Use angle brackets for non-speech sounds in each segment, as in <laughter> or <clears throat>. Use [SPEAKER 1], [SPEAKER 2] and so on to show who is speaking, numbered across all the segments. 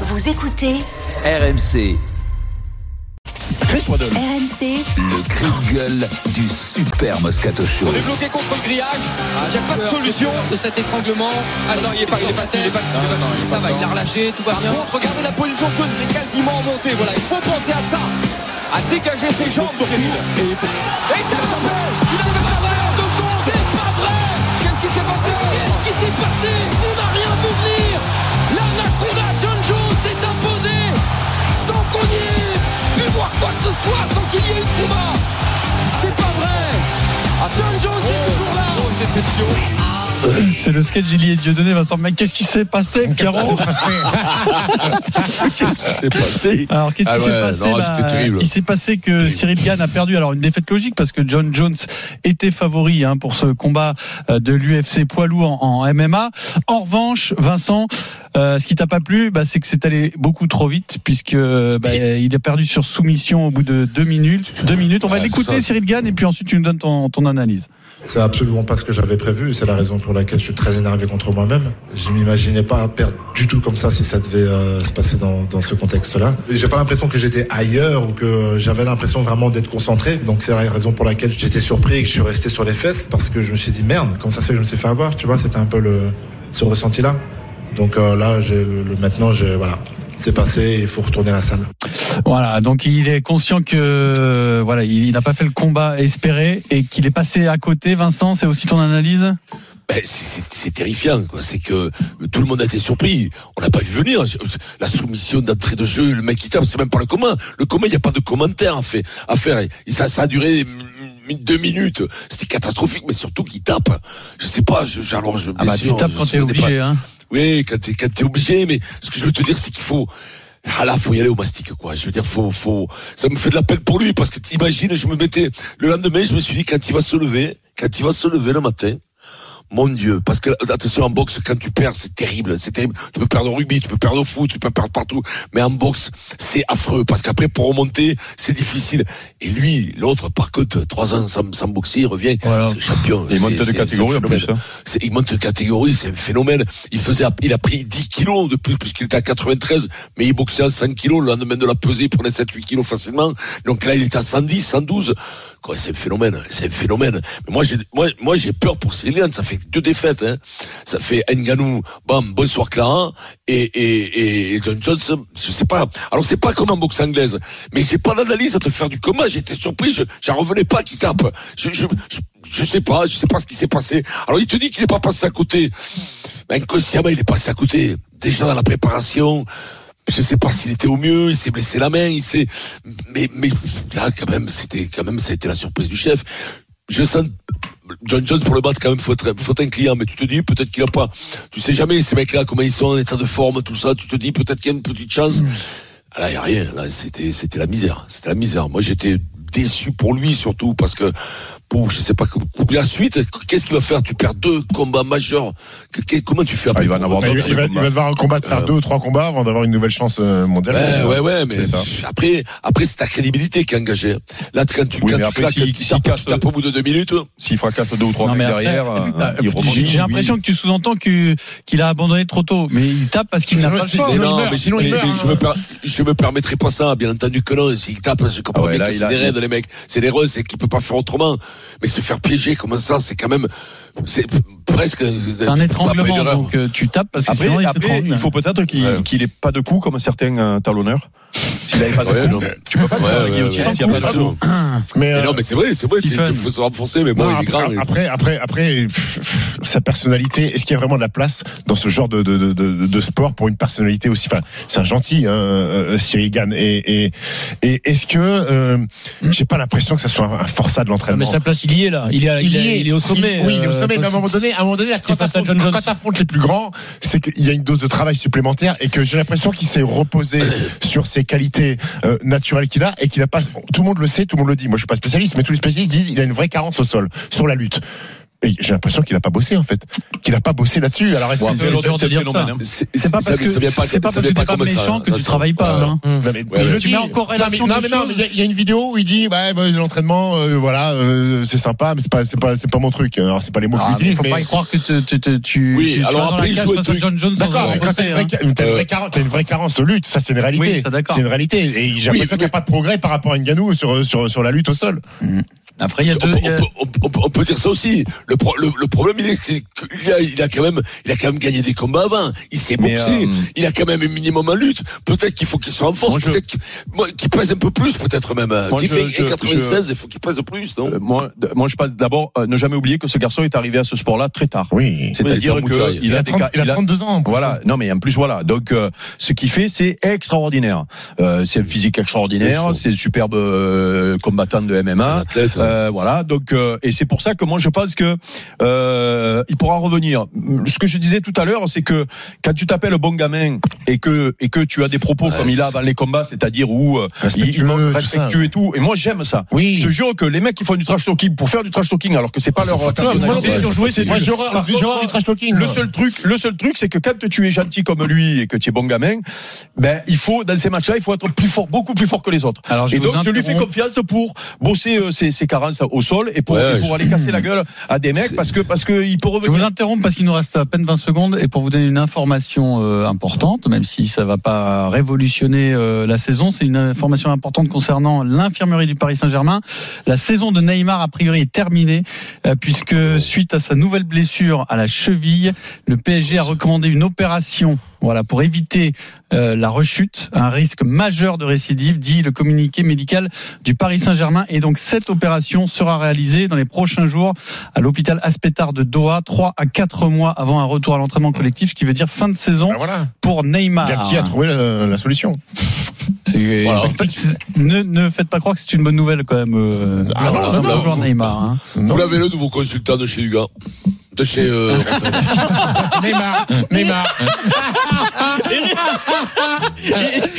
[SPEAKER 1] Vous écoutez
[SPEAKER 2] RMC,
[SPEAKER 1] RMC
[SPEAKER 2] le cri de gueule du super Moscato Show.
[SPEAKER 3] On est bloqué contre le grillage. Il n'y a pas de solution de cet étranglement. Ah non, il n'est pas, il est pas, il est pas, il est pas, ça va, il l'a relâché, tout va bien. Contre, regardez la position de Jones, il est quasiment monté. Voilà, il faut penser à ça, à dégager ses jambes. Et, et il a fait pas vrai en deux secondes. C'est pas vrai. Qu'est-ce qui s'est passé
[SPEAKER 4] Qu'est-ce qui s'est passé <laughs> C'est
[SPEAKER 5] le sketch d'Ili et Dieudonné, Vincent. Mais qu'est-ce qui s'est passé, Pierrot <laughs>
[SPEAKER 6] Qu'est-ce qui s'est passé
[SPEAKER 5] Alors, qu'est-ce qui
[SPEAKER 6] Ah
[SPEAKER 5] s'est
[SPEAKER 6] ouais,
[SPEAKER 5] passé
[SPEAKER 6] non,
[SPEAKER 5] Bah,
[SPEAKER 6] terrible.
[SPEAKER 5] Il s'est passé que Cyril Gann a perdu. Alors, une défaite logique parce que John Jones était favori hein, pour ce combat euh, de l'UFC poids lourd en, en MMA. En revanche, Vincent, euh, ce qui t'a pas plu, bah, c'est que c'est allé beaucoup trop vite puisque bah, il a perdu sur soumission au bout de deux minutes. Deux minutes. On va
[SPEAKER 6] Ouais,
[SPEAKER 5] l'écouter. Cyril Gann, et puis ensuite tu nous donnes ton, ton analyse.
[SPEAKER 7] C'est absolument pas ce que j'avais prévu c'est la raison pour laquelle je suis très énervé contre moi-même. Je m'imaginais pas perdre du tout comme ça si ça devait euh, se passer dans, ce contexte-là. J'ai pas l'impression que j'étais ailleurs ou que j'avais l'impression vraiment d'être concentré. Donc c'est la raison pour laquelle j'étais surpris et que je suis resté sur les fesses parce que je me suis dit merde, comment ça fait que je me suis fait avoir, tu vois, c'était un peu le ce ressenti-là. Donc euh, là, le, maintenant, voilà, c'est passé, il faut retourner la salle.
[SPEAKER 5] Voilà, donc il est conscient que euh, voilà, il, n'a pas fait le combat espéré et qu'il est passé à côté. Vincent, c'est aussi ton analyse?
[SPEAKER 6] Ben, c'est- terrifiant, quoi. C'est que tout le monde a été surpris. On n'a pas vu venir la soumission d'entrée de jeu. Le mec qui tape, c'est même pas le commun. Le commun, il n'y a pas de commentaire à faire. À faire. Et ça, ça a duré deux minutes. C'était catastrophique, mais surtout qu'il tape. Je sais pas. Je, alors, je,
[SPEAKER 5] Ah bah tu tapes quand t'es obligé. Hein.
[SPEAKER 6] Oui, quand t'es, quand t'es obligé, mais ce que je veux te dire, c'est qu'il faut, ah là, faut y aller au mastic, quoi. Je veux dire, faut, faut, ça me fait de la peine pour lui, parce que t'imagines, je me mettais, le lendemain, je me suis dit, quand il va se lever, quand il va se lever le matin, mon Dieu, parce que attention en boxe, quand tu perds, c'est terrible, c'est terrible. Tu peux perdre au rugby, tu peux perdre au foot, tu peux perdre partout, mais en boxe, c'est affreux, parce qu'après pour remonter, c'est difficile. Et lui, l'autre, par contre, trois ans sans, sans boxer, il revient,
[SPEAKER 5] Voilà.
[SPEAKER 6] c'est champion.
[SPEAKER 8] Il
[SPEAKER 6] C'est-
[SPEAKER 8] monte de
[SPEAKER 6] c'est-
[SPEAKER 8] catégorie
[SPEAKER 6] c'est un
[SPEAKER 8] en plus,
[SPEAKER 6] phénomène.
[SPEAKER 8] hein.
[SPEAKER 6] C'est- il monte de catégorie, c'est un phénomène. Il faisait, il a pris 10 kilos de plus puisqu'il était à 93, mais il boxait à 100 kilos. Le lendemain de la pesée, il prenait 7-8 kilos facilement. Donc là, il est à 110, 112. C'est un phénomène, c'est un phénomène. Mais moi, j'ai, moi, moi, j'ai peur pour Gann. Ça fait deux défaites, hein. Ça fait Nganou, bam, bonsoir Clara, et, et, et John Jones, je sais pas. Alors, c'est pas comme en boxe anglaise. Mais j'ai pas d'analyse à te faire du combat. J'étais surpris, je, j'en revenais pas qu'il tape. Je, je, je, sais pas, je sais pas ce qui s'est passé. Alors, il te dit qu'il n'est pas passé à côté. Mais inconsciemment, il est passé à côté. Déjà dans la préparation, je sais pas s'il était au mieux, il s'est blessé la main, il s'est, mais, mais là, quand même, c'était, quand même, ça a été la surprise du chef. Je sens, John Jones pour le battre, quand même, faut être, faut être un client, mais tu te dis, peut-être qu'il a pas, tu sais jamais, ces mecs-là, comment ils sont en état de forme, tout ça, tu te dis, peut-être qu'il y a une petite chance. Ah, Là, il y a rien. Là, c'était, c'était la misère. C'était la misère. Moi, j'étais déçu pour lui, surtout, parce que, bon, je sais pas, la suite, qu'est-ce qu'il va faire? Tu perds deux combats majeurs. Que- que- comment tu fais après
[SPEAKER 8] Ah, il va en avoir
[SPEAKER 6] revenir
[SPEAKER 8] d'autres,
[SPEAKER 9] il, va, il va devoir un combat de faire
[SPEAKER 6] Euh,
[SPEAKER 9] deux ou trois combats avant d'avoir une nouvelle chance euh, mondiale.
[SPEAKER 6] Ouais, ouais, ouais, mais
[SPEAKER 9] C'est
[SPEAKER 6] après, après, c'est ta crédibilité qui est engagée. Là, quand tu,
[SPEAKER 8] Oui,
[SPEAKER 6] quand tu claques, tapes,
[SPEAKER 8] casse-
[SPEAKER 6] tu tapes au bout de deux minutes.
[SPEAKER 8] S'il fracasse deux ou trois
[SPEAKER 5] Non,
[SPEAKER 8] mecs
[SPEAKER 5] mais après,
[SPEAKER 8] derrière,
[SPEAKER 5] euh,
[SPEAKER 8] euh,
[SPEAKER 5] j'ai l'impression que tu sous-entends qu'il a abandonné trop tôt, mais il tape parce qu'il n'a pas le
[SPEAKER 9] c'est-
[SPEAKER 5] choix.
[SPEAKER 6] Non, mais,
[SPEAKER 9] sinon, il
[SPEAKER 6] je me permettrai pas ça, bien entendu que non. S'il tape, je comprends
[SPEAKER 8] Ah
[SPEAKER 6] bien
[SPEAKER 8] là,
[SPEAKER 6] que c'est des raids, les mecs. C'est des raids, c'est qu'il peut pas faire autrement. Mais se faire piéger comme ça, c'est quand même, c'est presque
[SPEAKER 5] C'est un étranglement, donc euh, tu tapes parce que
[SPEAKER 8] Après,
[SPEAKER 5] sinon il
[SPEAKER 8] après,
[SPEAKER 5] t'étrangle.
[SPEAKER 8] il faut peut-être qu'il
[SPEAKER 6] Ouais.
[SPEAKER 8] qu'il ait pas de coup comme certains euh, talonneurs. S'il avait pas de
[SPEAKER 6] Ouais,
[SPEAKER 8] coup,
[SPEAKER 6] non, mais-
[SPEAKER 8] tu peux pas le
[SPEAKER 6] Ouais,
[SPEAKER 8] faire guillotine s'il a
[SPEAKER 6] bien
[SPEAKER 8] pas de
[SPEAKER 6] sûr.
[SPEAKER 8] coup. <clears throat>
[SPEAKER 9] Mais,
[SPEAKER 6] Mais
[SPEAKER 9] euh,
[SPEAKER 6] non, mais c'est vrai, c'est vrai, il faut se renforcer, mais bon,
[SPEAKER 9] non,
[SPEAKER 6] il est
[SPEAKER 9] après,
[SPEAKER 6] grand.
[SPEAKER 9] après, après, après, pff, <laughs> sa personnalité, est-ce qu'il y a vraiment de la place dans ce genre de, de, de, de, de sport pour une personnalité aussi Enfin, c'est un gentil, hein, euh, Cyril Gann. Et, et, et est-ce que euh, j'ai pas l'impression que ça soit un, un forçat de
[SPEAKER 10] Non,
[SPEAKER 9] l'entraînement
[SPEAKER 10] mais sa place, il y est là. Il est, il est, il est au sommet.
[SPEAKER 9] Il- oui, il est au
[SPEAKER 10] euh,
[SPEAKER 9] Mais à un moment donné, à un moment donné, quand t'affrontes-
[SPEAKER 10] John
[SPEAKER 9] quand les plus grands, c'est qu'il y a une dose de travail supplémentaire et que j'ai l'impression qu'il s'est reposé <coughs> sur ses qualités euh, naturelles qu'il a et qu'il a pas. Tout le monde le sait, tout le monde le dit. Moi, je suis pas spécialiste, mais tous les spécialistes disent il a une vraie carence au sol sur la lutte. J'ai l'impression qu'il a pas bossé en fait, qu'il a pas bossé là-dessus. Alors est-ce que
[SPEAKER 5] après,
[SPEAKER 9] c'est-
[SPEAKER 5] dire ça.
[SPEAKER 9] hein.
[SPEAKER 5] Pas parce que
[SPEAKER 6] pas-
[SPEAKER 5] c'est pas
[SPEAKER 6] ça
[SPEAKER 5] parce que t'es pas méchant que tu
[SPEAKER 6] attention.
[SPEAKER 5] travailles pas. Hein. Tu mets en corrélation
[SPEAKER 9] Non, mais, non, mais non,
[SPEAKER 5] choses.
[SPEAKER 9] mais il y a- une vidéo où il dit bah, l'entraînement, euh, voilà, euh, c'est sympa, mais c'est pas, c'est pas, c'est pas mon truc. Alors c'est pas les mots
[SPEAKER 5] Ah,
[SPEAKER 9] qu'il
[SPEAKER 5] mais
[SPEAKER 9] utilise,
[SPEAKER 5] faut
[SPEAKER 9] mais
[SPEAKER 5] pas y croire que tu,
[SPEAKER 6] Oui, alors après, il joue
[SPEAKER 9] D'accord, t'as une,
[SPEAKER 5] hein.
[SPEAKER 9] vraie, carence, de lutte, ça c'est une réalité.
[SPEAKER 5] Oui, ça, d'accord.
[SPEAKER 9] c'est une réalité. Et j'ai l'impression qu'il n'y a pas de progrès par rapport à Nganou sur, sur, sur la lutte au sol.
[SPEAKER 5] Après, il y a
[SPEAKER 6] On
[SPEAKER 5] deux.
[SPEAKER 6] peut,
[SPEAKER 5] il y a-
[SPEAKER 6] on peut- on peut- on peut dire ça aussi. Le, pro- le, le problème, il est qu'il a, il a quand même, il a quand même gagné des combats avant. Il s'est boxé.
[SPEAKER 8] euh,
[SPEAKER 6] il a quand même un minimum en lutte. Peut-être qu'il faut qu'il soit en force.
[SPEAKER 8] Moi, je-
[SPEAKER 6] Peut-être qu'il moi, qu'il pèse un peu plus, peut-être même.
[SPEAKER 8] Moi,
[SPEAKER 6] Qu'il
[SPEAKER 8] je-
[SPEAKER 6] fait
[SPEAKER 8] je-
[SPEAKER 6] 96, il faut qu'il pèse plus, non
[SPEAKER 8] Euh, moi, d- moi, je pense d'abord euh, ne jamais oublier que ce garçon est arrivé à ce sport-là très tard.
[SPEAKER 9] Oui.
[SPEAKER 8] C'est-à-dire
[SPEAKER 6] Oui, il
[SPEAKER 8] qu'il
[SPEAKER 9] Il
[SPEAKER 8] a,
[SPEAKER 9] a,
[SPEAKER 8] des
[SPEAKER 9] 30
[SPEAKER 8] ca-
[SPEAKER 9] il a
[SPEAKER 8] il a-
[SPEAKER 9] 32 ans.
[SPEAKER 8] Voilà, non mais en plus voilà, donc euh, ce qu'il fait c'est extraordinaire. Euh, c'est un physique extraordinaire, c'est un superbe euh, combattant de
[SPEAKER 6] Un
[SPEAKER 8] MMA. Euh, voilà, donc euh, et c'est pour ça que moi je pense que euh, il pourra revenir. Ce que je disais tout à l'heure, c'est que quand tu t'appelles bon gamin et que et que tu as des propos
[SPEAKER 6] Ouais,
[SPEAKER 8] comme il a avant les combats, c'est-à-dire où euh, il, il
[SPEAKER 9] tout
[SPEAKER 8] respectueux
[SPEAKER 9] ça.
[SPEAKER 8] et tout, et moi j'aime ça.
[SPEAKER 9] Oui.
[SPEAKER 8] Je te jure que les mecs qui font du trash talking pour faire du trash talking alors que c'est pas
[SPEAKER 6] Ah,
[SPEAKER 8] leur
[SPEAKER 9] Moi,
[SPEAKER 6] Ouais,
[SPEAKER 8] contre,
[SPEAKER 9] du trash talking.
[SPEAKER 8] le seul truc, le seul truc, c'est que quand tu es gentil comme lui et que tu es bon gamin, ben il faut dans ces matchs-là, il faut être plus fort, beaucoup plus fort que les autres.
[SPEAKER 5] Alors, je
[SPEAKER 8] et donc je lui fais confiance pour bosser euh, ses, ses carences au sol et pour,
[SPEAKER 6] Ouais,
[SPEAKER 8] et pour
[SPEAKER 6] je-
[SPEAKER 8] aller casser la gueule à des mecs parce que parce que il peut
[SPEAKER 5] Je vous
[SPEAKER 8] revenir.
[SPEAKER 5] interromps parce qu'il nous reste à peine 20 secondes et pour vous donner une information euh, importante, même si ça va pas révolutionner euh, la saison, c'est une information importante concernant l'infirmerie du Paris Saint-Germain. La saison de Neymar a priori est terminée euh, puisque suite à sa nouvelle blessure à la cheville, le PSG a recommandé une opération voilà, pour éviter euh, la rechute, un risque majeur de récidive, dit le communiqué médical du Paris Saint-Germain. Et donc cette opération sera réalisée dans les prochains jours à l'hôpital Aspetar de Doha, 3 à 4 mois avant un retour à l'entraînement collectif, ce qui veut dire fin de saison
[SPEAKER 9] Ben voilà.
[SPEAKER 5] pour Neymar.
[SPEAKER 9] Galtier a trouvé la, la solution. <laughs>
[SPEAKER 5] C'est-
[SPEAKER 6] Voilà.
[SPEAKER 5] en fait, c'est- ne, ne faites pas croire que c'est une bonne nouvelle quand même. Euh,
[SPEAKER 9] Ah,
[SPEAKER 6] non,
[SPEAKER 5] un
[SPEAKER 6] non,
[SPEAKER 5] joueur
[SPEAKER 6] vous-
[SPEAKER 5] Neymar. hein.
[SPEAKER 6] Vous l'avez le nouveau consultant de chez Huga. De chez, euh, <laughs>
[SPEAKER 9] Neymar, Neymar.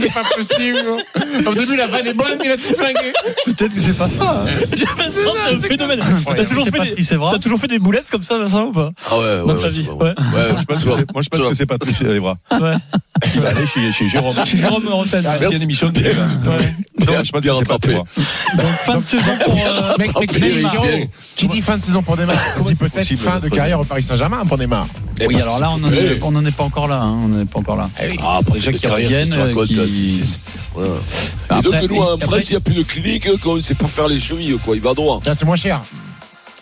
[SPEAKER 9] C'est pas possible. Au début, la vanne est bonne, il a tout flingué.
[SPEAKER 5] Peut-être que c'est pas ça. hein.
[SPEAKER 10] Vincent, t'es un phénomène. T'as toujours, des- toujours fait des boulettes comme ça, Vincent, ou pas
[SPEAKER 6] ah ouais, ouais,
[SPEAKER 10] Dans
[SPEAKER 6] ouais,
[SPEAKER 10] ta vie,
[SPEAKER 6] pas
[SPEAKER 10] ouais.
[SPEAKER 6] Ouais,
[SPEAKER 8] Je pense que c'est- moi je pense que c'est Patrice Evra.
[SPEAKER 10] Ouais.
[SPEAKER 8] Il va aller chez, chez Jérôme.
[SPEAKER 10] Chez Jérôme Rotten.
[SPEAKER 8] Ah,
[SPEAKER 6] Merci.
[SPEAKER 8] une émission de <laughs> Non, je pense que c'est pas. Evra.
[SPEAKER 5] Donc fin de saison pour. euh,
[SPEAKER 9] Mec, Neymar, qui dit fin de saison pour Neymar <laughs> dit peut-être fin de carrière au Paris Saint-Germain pour Neymar.
[SPEAKER 6] Eh,
[SPEAKER 5] Oui,
[SPEAKER 6] parce
[SPEAKER 5] alors là, on n'en est pas encore là. hein, On n'en est pas encore là.
[SPEAKER 6] Ah, après,
[SPEAKER 5] Déjà qu'ils reviennent,
[SPEAKER 6] c'est- voilà. Et donc, nous, en
[SPEAKER 5] après-
[SPEAKER 6] France, il n'y a plus de clinique, quand on sait pas faire les chevilles, quoi. Il va droit.
[SPEAKER 9] Tiens, c'est moins cher.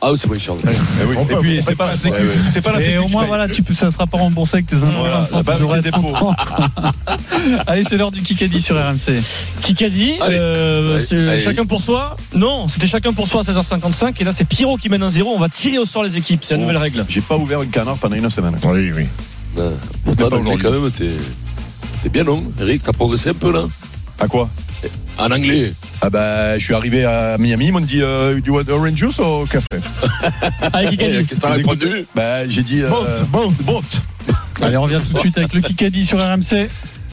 [SPEAKER 6] Ah, oui, c'est moins cher.
[SPEAKER 8] Eh oui.
[SPEAKER 9] On peut-
[SPEAKER 8] Et puis c'est pas,
[SPEAKER 9] pas-
[SPEAKER 8] c'est
[SPEAKER 6] ouais, ouais.
[SPEAKER 8] c'est pas la
[SPEAKER 5] Et au moins, voilà, tu peux, ça sera pas remboursé avec tes impôts.
[SPEAKER 8] Voilà, bah,
[SPEAKER 5] content. <laughs> Allez, c'est l'heure du Kikadi sur RMC.
[SPEAKER 10] Kikadi, euh, chacun pour soi. Non, c'était chacun pour soi à 16h55. Et là, c'est Pierrot qui mène un 0 On va tirer au sort les équipes. C'est la
[SPEAKER 8] Oh.
[SPEAKER 10] nouvelle règle.
[SPEAKER 8] J'ai pas ouvert une canard pendant une semaine.
[SPEAKER 9] Oui, oui.
[SPEAKER 6] Non, en anglais,
[SPEAKER 8] aujourd'hui.
[SPEAKER 6] quand même, t'es, t'es bien, non? Eric, t'as progressé un peu, là?
[SPEAKER 8] À quoi
[SPEAKER 6] En anglais.
[SPEAKER 8] Ah bah, je suis arrivé à Miami, ils m'ont dit euh, du want orange juice ou café <laughs>
[SPEAKER 10] Allez,
[SPEAKER 6] Eh,
[SPEAKER 10] Kikadi.
[SPEAKER 6] Qu'est-ce que t'as répondu?
[SPEAKER 8] Bah, j'ai dit euh,
[SPEAKER 9] Both, both.
[SPEAKER 8] both.
[SPEAKER 5] Allez, on revient tout de suite avec le Kikadi sur RMC.